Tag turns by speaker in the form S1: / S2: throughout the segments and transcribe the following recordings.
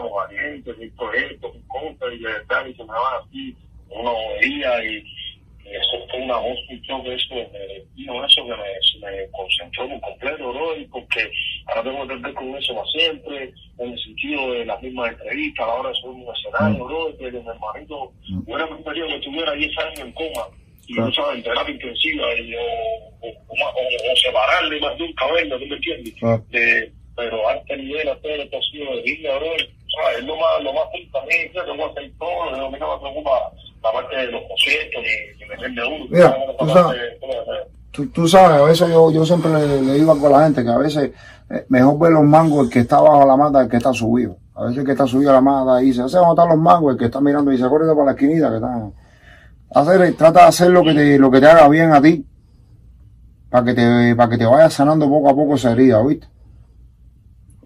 S1: estábamos valientes, esto, esto, cosas, y verdad, y se me va así, uno veía y, y eso fue una voz, un choque, eso, me, vino eso que me, me concentró por completo, ¿no? Y porque ahora tengo que ver con eso más siempre, en el sentido de las mismas entrevistas, a la hora de subir un escenario, ¿no? Que mi hermanito hubiera preferido que estuviera 10 años en coma y no sabes, en terapia intensiva y, o, o, o, o- separarle más de un cabello, ¿tú me entiendes? De, pero a este nivel, a todo esto ha sido de vida, bro. ¿Sabes? Es lo más, lo más tengo que hacer todo, a mí no me preocupa la parte de los conciertos ni, ni meter de uno.
S2: Mira, tú sabes-. Tú, tú sabes, a veces yo, yo siempre le, le digo a la gente que a veces eh, mejor ver los mangos el que está bajo la mata el que está subido. A veces el que está subido a la mata dice, ¿hace dónde están los mangos? El que está mirando y dice, acuérdate para la esquinita que están. Hacer, trata de hacer lo que te, lo que te haga bien a ti. Para que te, para que te vaya sanando poco a poco esa herida, ¿viste?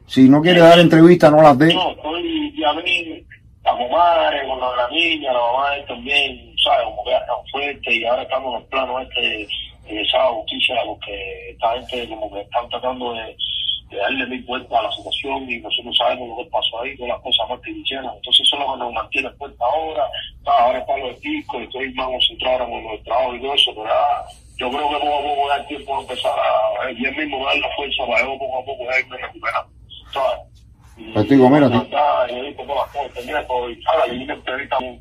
S2: Si no quieres dar entrevistas, no las.
S1: No, a mí, la mamá, con la, la niña, la mamá es también, ¿sabes? Como que están fuerte y ahora estamos en el plano este de esa justicia, porque esta gente como que están tratando de, de darle mil vueltas a la situación y nosotros sabemos lo que pasó ahí, todas las cosas más hicieron. Entonces eso es lo que nos mantiene fuerte ahora, ahora está lo del disco, estoy más concentrado con el trabajo y todo eso, pero ah, yo creo que poco a poco el tiempo a empezar a, y él mismo dar la fuerza para yo poco a poco irme recuperando, ¿sabes?
S2: Pues
S1: y las cosas, y una entrevista un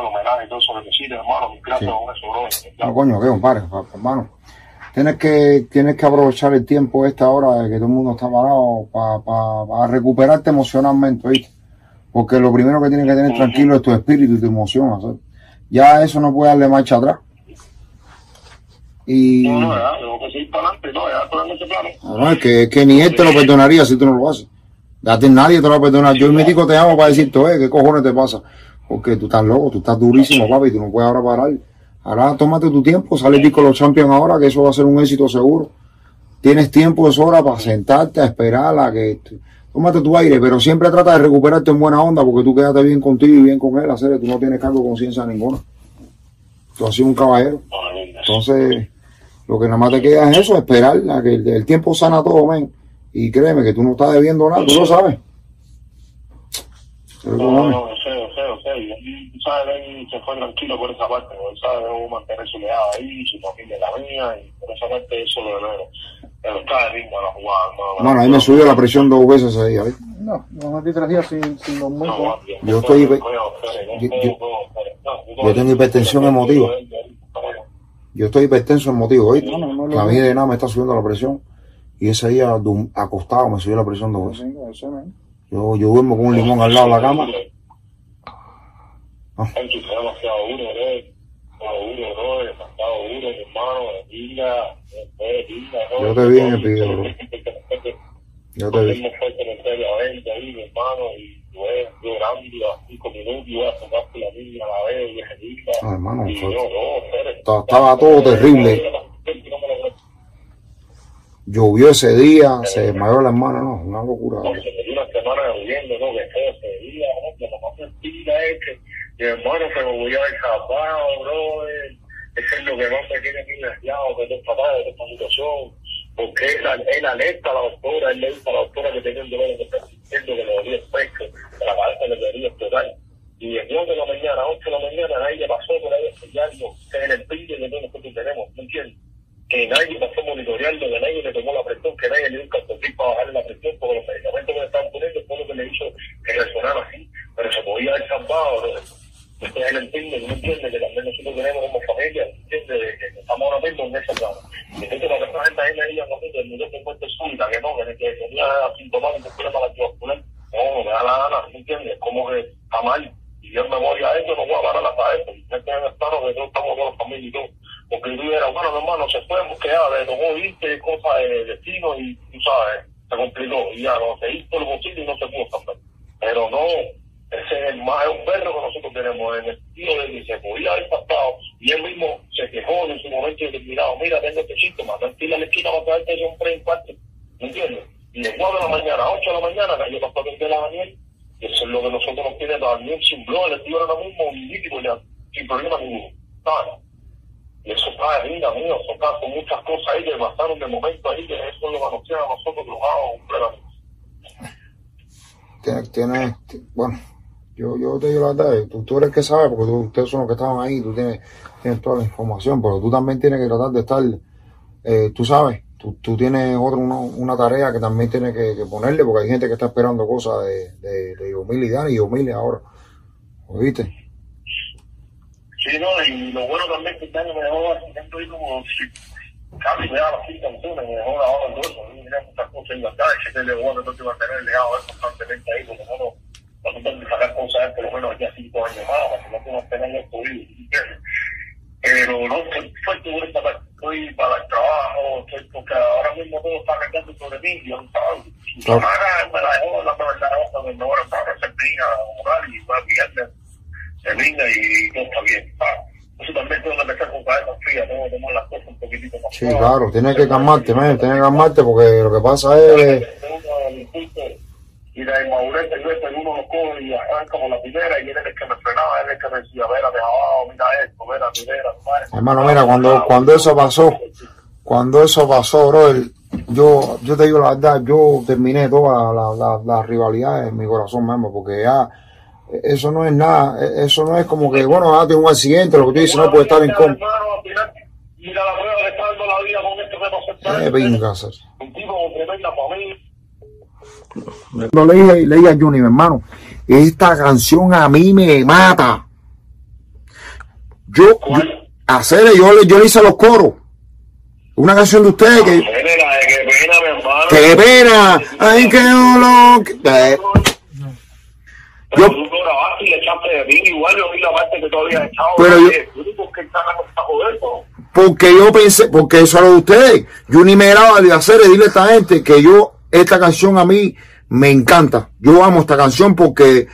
S1: el homenaje y todo eso, que hermano, gracias con eso, bro,
S2: No, coño, ¿qué, compadre? Pa- pa- Hermano. Tienes que, tienes que aprovechar el tiempo esta hora de que todo el mundo está parado para recuperarte emocionalmente, ¿viste? Porque lo primero que tienes que tener tranquilo es tu espíritu y tu emoción. Ya eso no puede darle marcha atrás. Y
S1: No, no, ya, tengo que seguir para adelante, no, ya estoy en ese plano.
S2: no, es que, es que ni él te lo perdonaría si tú no lo haces. A ti nadie te lo va a perdonar. Yo y mi tico te amo para decirte, eh, ¿qué cojones te pasa? Porque tú estás loco, tú estás durísimo, papi, tú no puedes ahora parar. Ahora tómate tu tiempo, sale el disco los Champions ahora, que eso va a ser un éxito seguro. Tienes tiempo, es hora para sentarte a esperar a que... Tómate tu aire, pero siempre trata de recuperarte en buena onda, porque tú quédate bien contigo y bien con él, hacer, tú no tienes cargo de conciencia ninguna. Tú has sido un caballero. Entonces, lo que nada más te queda es eso, esperar a que el, el tiempo sana todo, men. Y créeme que tú no estás debiendo nada, tú lo sabes. Pero,
S1: No, no, no sé, no sé, no sé. Y él, sabes, él se fue tranquilo por esa parte, porque él sabe debo mantener su legado ahí, su familia la mía, y por esa parte eso lo de menos. Pero está de ritmo a la jugada, no,
S2: Mano, ahí me subió la presión dos veces ¿viste?
S3: No, nos metí tres días sin, sin dormir.
S1: No.
S2: Yo estoy-
S1: No, no,
S2: yo-
S1: no,
S2: yo-
S1: no, no, no,
S2: yo tengo hipertensión emotiva. Yo estoy hipertenso emotivo, ¿viste?
S3: No, no, no,
S2: Que a
S3: no.
S2: mí de nada me está subiendo la presión. Y ese día acostado me subió la presión dos veces. Yo, yo duermo con un limón al lado de la cama. Ah. Yo te vi en el video, bro. Yo te vi.
S1: Tenemos fuerte en el serio a venta ahí, mi hermano, y yo eh, llorando a cinco minutos, y voy a tomarte la niña a la vez, y es linda.
S2: Ah, hermano, estaba- estaba todo terrible. Llovió ese día, se desmayó la hermana, no, una locura.
S1: No, se dio una semana lloviendo, ¿no? Que feo ese día, ¿no? Que lo más mentira es que mi hermano se me voy a ver capado, bro. Eso es lo que más me tiene bien nerviado de esta papá, de esta situación. Porque él, él alerta a la doctora, él le dice a la doctora que tenía un dolor que está sintiendo que le dolía el pecho, que la cabeza le quería explotar. Y de 10 de la mañana a 8 de la mañana nadie pasó por ahí a sellarlo, que es el pille que nosotros tenemos, ¿me entiendes? Que nadie pasó monitoreando, que nadie le tomó la presión, que nadie le dio un cartoncito para bajarle la presión, porque los medicamentos que le estaban poniendo fue lo que le hizo que reaccionara así, pero se podía haber salvado, bro. Entonces él entiende, no entiende que también nosotros tenemos como familia, entiende de que estamos ahora mismo en ese plano. Entonces la persona gente ahí me diga, no, que el nivel de muerte súbita, que no, que, que tenía asintomático problema cardiovascular, no, no me da la gana, ¿me entiendes? Como que está mal, y yo en memoria de eso no voy a parar hasta eso, y este en el plano que todos estamos con la familia y todo. Porque bueno, mi hermano, se fue, porque ya le tomó, viste, cosas de destino y tú sabes, se complicó. Y ya no se hizo lo posible y no se pudo salvar. Pero no, ese es el más, es un perro que nosotros tenemos en el sentido de que se podía haber pasado y él mismo se quejó en su momento determinado, mira, tengo este síntoma, tranquila la esquina para traerte ese hombre en cuarto, ¿me entiendes? Y de 4 de la mañana a 8 de la mañana, yo pasó de la Daniel, y eso es lo que nosotros nos tiene Daniel sin blog, el tío ahora mismo, líquido ya, sin problema ninguno, ¿sabes? Y eso está de vida mío, son casos, muchas cosas ahí que pasaron de momento ahí, que eso es lo que nos tiene a nosotros los completamente.
S2: tienes, tienes, bueno, yo, yo te digo la verdad, tú, tú eres que sabe, porque tú- ustedes son los que estaban ahí, tú tienes, tienes toda la información, pero tú también tienes que tratar de estar, eh, tú sabes, tú, tú tienes otra, una, una tarea que también tienes que, ponerle, porque hay gente que está esperando cosas de, de, de y Dani Yomil ahora, ¿oíste?
S1: Sí, no, y lo bueno también es que este me dejó básicamente ahí como si casi me daba así canciones, me dejó grabado en tenía muchas cosas en la cara, y siempre le bueno, entonces iba a tener el legado a constantemente ahí, porque bueno, nosotros de sacar cosas por lo menos aquí a cinco años más, para que no tengas pena en los pero no, estoy todo estoy para el trabajo, estoy porque ahora mismo todo está cargando sobre mí, yo no
S2: sabía.
S1: Ahora me la dejó la profesora, me dejó la profesora, me dejó la profesora, me dejó la se venga y todo está bien. Ah, eso también tengo que empezar con cabeza fría, tengo que tomar las cosas un poquitito más
S2: Sí,
S1: suave.
S2: claro, tienes que calmarte, man, tienes que calmarte, porque lo que pasa es,
S1: y la inmadurez del resto, uno lo coge y arranca como la primera y él es el que me frenaba, él es el que me decía, vera, de abajo, mira esto, vera, mira.
S2: Hermano, mira, cuando- cuando eso pasó, cuando eso pasó, bro, yo, yo te digo la verdad, yo terminé todas las la, la, rivalidades en mi corazón mismo, porque ya eso no es nada, e, eso no es como que, bueno, ah, tengo un accidente, lo que tú dices no puede estar en
S1: con
S2: contra.
S1: Mira la prueba de estar dando la vida con esto que no se
S2: Eh, venga, hacer.
S1: Un tipo con tremenda familia.
S2: Lo le dije, le dije a Juni, mi hermano, esta canción a mí me mata. Yo, yo hacer, yo, le- yo le hice los coros. Una canción de ustedes que,
S1: Mira, qué pena, mi hermano.
S2: qué pena, ay, qué dolor. Yo-
S1: y le echaste de mí, igual yo vi la parte que tú habías echado.
S2: Pero yo-
S1: dices que está ¿no?
S2: Porque yo pensé, porque eso era de ustedes. Yo ni me grababa de hacer, dile a esta gente que yo, esta canción a mí me encanta. Yo amo esta canción porque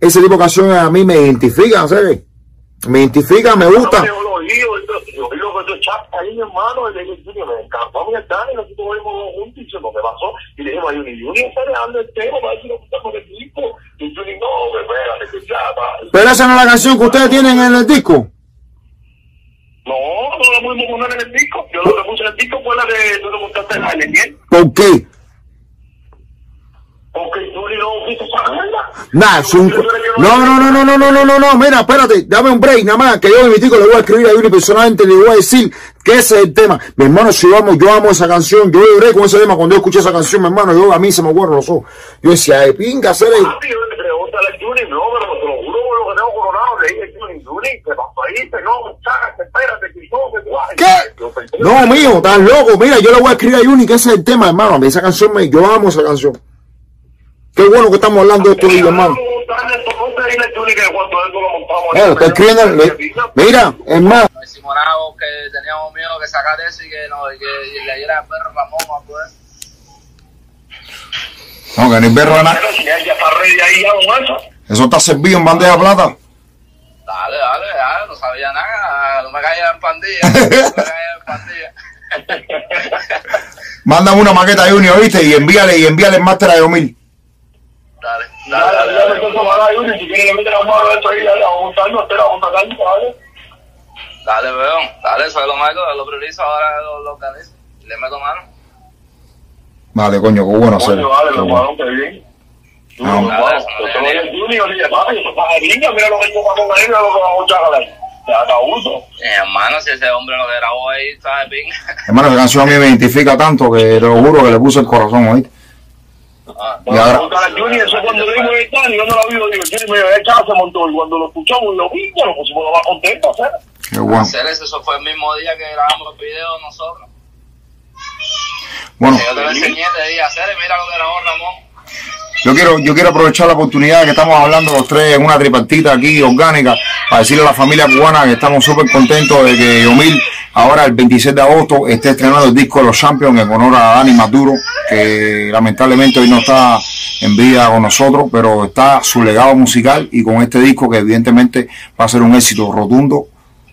S2: ese tipo de canciones a mí me identifican, ¿sabes? Me identifica, me gusta.
S1: Yo lo oí, yo yo oí lo que tú echaste ahí, hermano, y le dije, me encantó mi Dani, nosotros fuimos juntos y se lo que pasó. Y le dije, a Junior, Junior está dejando el tema para ver si lo quitamos no, espérate, que.
S2: Pero esa no es la canción que ustedes tienen en el disco.
S1: No, no la pudimos poner en el disco. Yo lo que puse en el disco fue la que tú le montaste a Leniel.
S2: ¿Por qué?
S1: Porque Junior no quiso.
S2: Nada, es un... No, no, no, no, no, no, no, no, no, mira, espérate, dame un break, nada más, que yo mi tico le voy a escribir a Yuri personalmente, le voy a decir que ese es el tema. Mi hermano, si yo amo, yo amo esa canción, yo lloré con ese tema cuando yo escuché esa canción, mi hermano, yo a mí se me acuerdan los ojos. Yo decía, de pinga, hacer el...
S1: Papi, yo le pregunté a Junior, no, pero te lo juro por lo que tengo coronado. ¿Qué pasó ahí? Que no, chágate, espérate,
S2: estás loco. Mira, yo le voy a escribir a Yuni que ese es el tema, hermano. A mí esa canción, me, yo amo esa canción. Qué bueno que estamos hablando de esto hoy, hermano. Escribiendo. Mira,
S4: hicimos nada que teníamos miedo que sacar eso y que, no, y que le diera el perro Ramón algo de eso.
S2: No, que ni perro nada.
S1: Eso.
S2: Está servido en bandeja de plata.
S4: Dale, dale, dale, no sabía nada, no me caigas en pandilla, no me caigas en pandilla.
S2: Mándame una maqueta a Junior, ¿viste? Y envíale, y envíale el máster a Yomil.
S4: Dale,
S1: Dale,
S4: dale,
S1: dale,
S4: dale,
S1: dale, Junior, si quieres le mano a esto ahí, dale, a juntarnos, espera, a juntarnos, ¿vale?
S4: dale, weón, dale, eso es lo malo, lo priorizo, ahora lo, lo organizo, le meto mano.
S2: Vale, coño, qué bueno hacer.
S1: Vale, lo que bien.
S2: Ah,
S4: no
S1: Junior y papi, para niña, mira lo que mira lo que a.
S4: Eh, hermano, si ese hombre lo grabó ahí, ping.
S2: Hermano, esa canción a mí me identifica tanto que te lo juro que le puse el corazón, ¿oíste?
S4: Ah,
S2: Y ahora-
S1: Junior, eso cuando lo vimos en Italia, yo no lo vi, digo, el Junior me el se montó, y cuando lo escuchamos, lo pusimos lo más contentos, ¿sabes?
S2: Qué bueno.
S4: hacer eso, eso fue el mismo día que grabamos el video nosotros.
S2: Bueno,
S4: yo te lo enseñé, te dije, hacer, mira lo que grabó Ramón.
S2: Yo quiero, yo quiero aprovechar la oportunidad que estamos hablando los tres en una tripartita aquí orgánica para decirle a la familia cubana que estamos súper contentos de que Yomil ahora el 26 de agosto esté estrenando el disco de los Champions en honor a Dani Maduro, que lamentablemente hoy no está en vida con nosotros, pero está su legado musical y con este disco que evidentemente va a ser un éxito rotundo,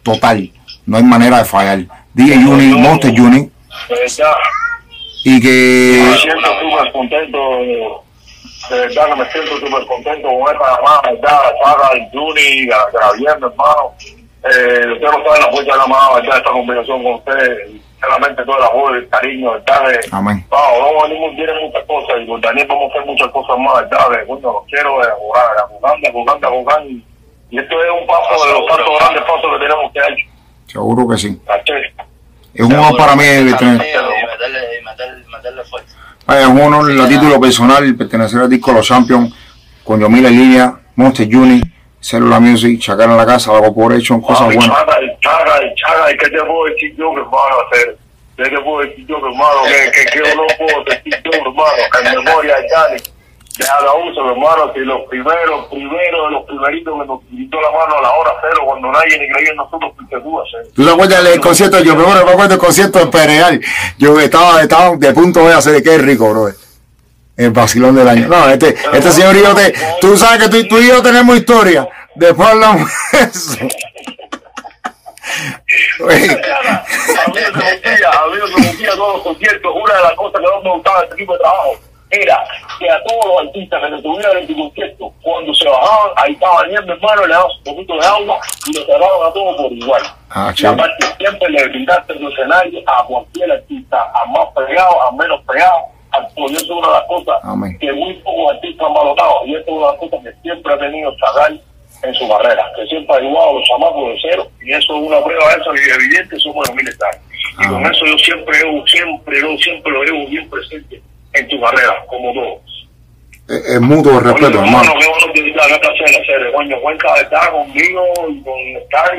S2: total. No hay manera de fallar. DJ Juni, Monster Juni,
S1: Pues
S2: y que
S1: me siento súper contento, de verdad que me siento súper contento con esta llamada, verdad, Sara, el Juni, Gabriel, mi hermano. Eh, usted no sabe la fuerza de la llamada, verdad, esta conversación con usted, solamente todo el amor, el cariño, ¿sabes?
S2: Amén.
S1: No, no venimos, vienen muchas cosas y con Daniel vamos a hacer muchas cosas más, ¿sabes? Bueno, los quiero eh, jugar, a jugar, a jugar, jugar. Y esto es un paso de los pasos grandes pasos que tenemos que dar.
S2: Seguro que sí.
S1: ¿cachai?
S2: Es un honor para mí.
S4: Y meterle, y meterle, meterle fuerza.
S2: Vaya, un honor a título personal pertenecer al disco Los Champions con Yomila en línea, Monster Juni, Cellular Music, Chacar en la casa, por hecho, cosas
S1: Mami,
S2: buenas.
S1: Qué te puedo decir yo, hermano, hacer. ¿Qué te puedo decir yo, hermano? Que yo no puedo decir yo, hermano, en memoria de. De a la uso, mi hermano, que los primeros, primeros de los primeritos que nos quitó la mano a la hora cero, cuando nadie ni creía en nosotros, fuiste tú, hacer.
S2: ¿Tú te acuerdas del concierto? Yo me acuerdo del concierto en Pereal. Yo estaba, estaba de punto de hacer qué rico, bro. El vacilón del año. No, este, este señor y yo te, tú sabes que tú, tú y yo tenemos historia. Después hablamos de eso. Oye,
S1: a mí no se me no se todos los conciertos. Una de las cosas que más me gustaba de este tipo de trabajo era que a todos los artistas que se tuvieran en tu concierto, cuando se bajaban, ahí estaba Daniel, mi hermano, le daban un poquito de agua y lo cerraban a todos por igual.
S2: Ah,
S1: y aparte siempre le brindaste el escenario a cualquier artista, a más pegado, a menos pegado. A todo. Y eso es una de las cosas
S2: Amén.
S1: que muy pocos artistas han valorado. Y eso es una de las cosas que siempre ha tenido Chagal en su carrera, que siempre ha ayudado a los chamacos de cero. Y eso es una prueba de eso y evidente, somos los militares. Y con
S2: Amén.
S1: eso yo siempre, llevo, siempre, yo siempre lo llevo bien presente en tu carrera, como todo.
S2: es, es mutuo respeto, hermano.
S1: Qué bueno que coño, conmigo y con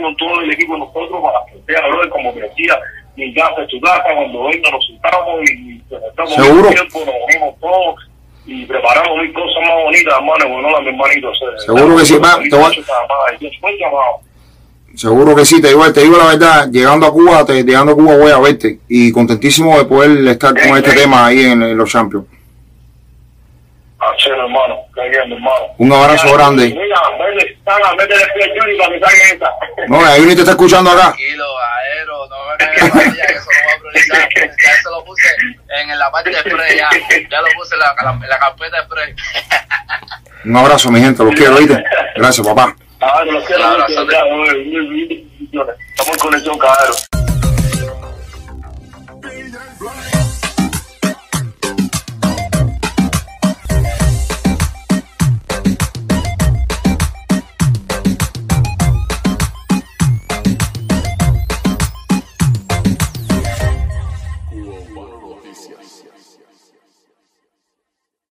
S1: con todo el equipo de nosotros para que sea, como decía, mi casa, tu casa, cuando venga nos sentamos y estamos
S2: Seguro.
S1: tiempo, nos unimos todos y preparamos mil cosas más bonitas, hermano, bueno, hermanitos. eh,
S2: Seguro que sí, va, te voy a- Seguro que sí, te digo, te digo la verdad, llegando a Cuba, te, llegando a Cuba voy a verte y contentísimo de poder estar con este tema ahí en, en los Champions.
S1: Hacer, hermano, que bien, mi hermano.
S2: Un abrazo
S1: Mira,
S2: grande.
S1: Mira, métele, saca, métele pie a Juni para que saquen esa.
S2: No, ahí ni te está escuchando acá.
S4: Tranquilo, aero, no me caigas la que eso lo voy a priorizar. Ya eso lo puse en, la parte de spray, ya. Ya lo puse en la, la- en la carpeta de spray.
S2: Un abrazo, mi gente, los quiero, ¿viste? Gracias, papá.
S1: Ah,
S4: Claro,
S1: mil- mil bendiciones. Estamos en conexión.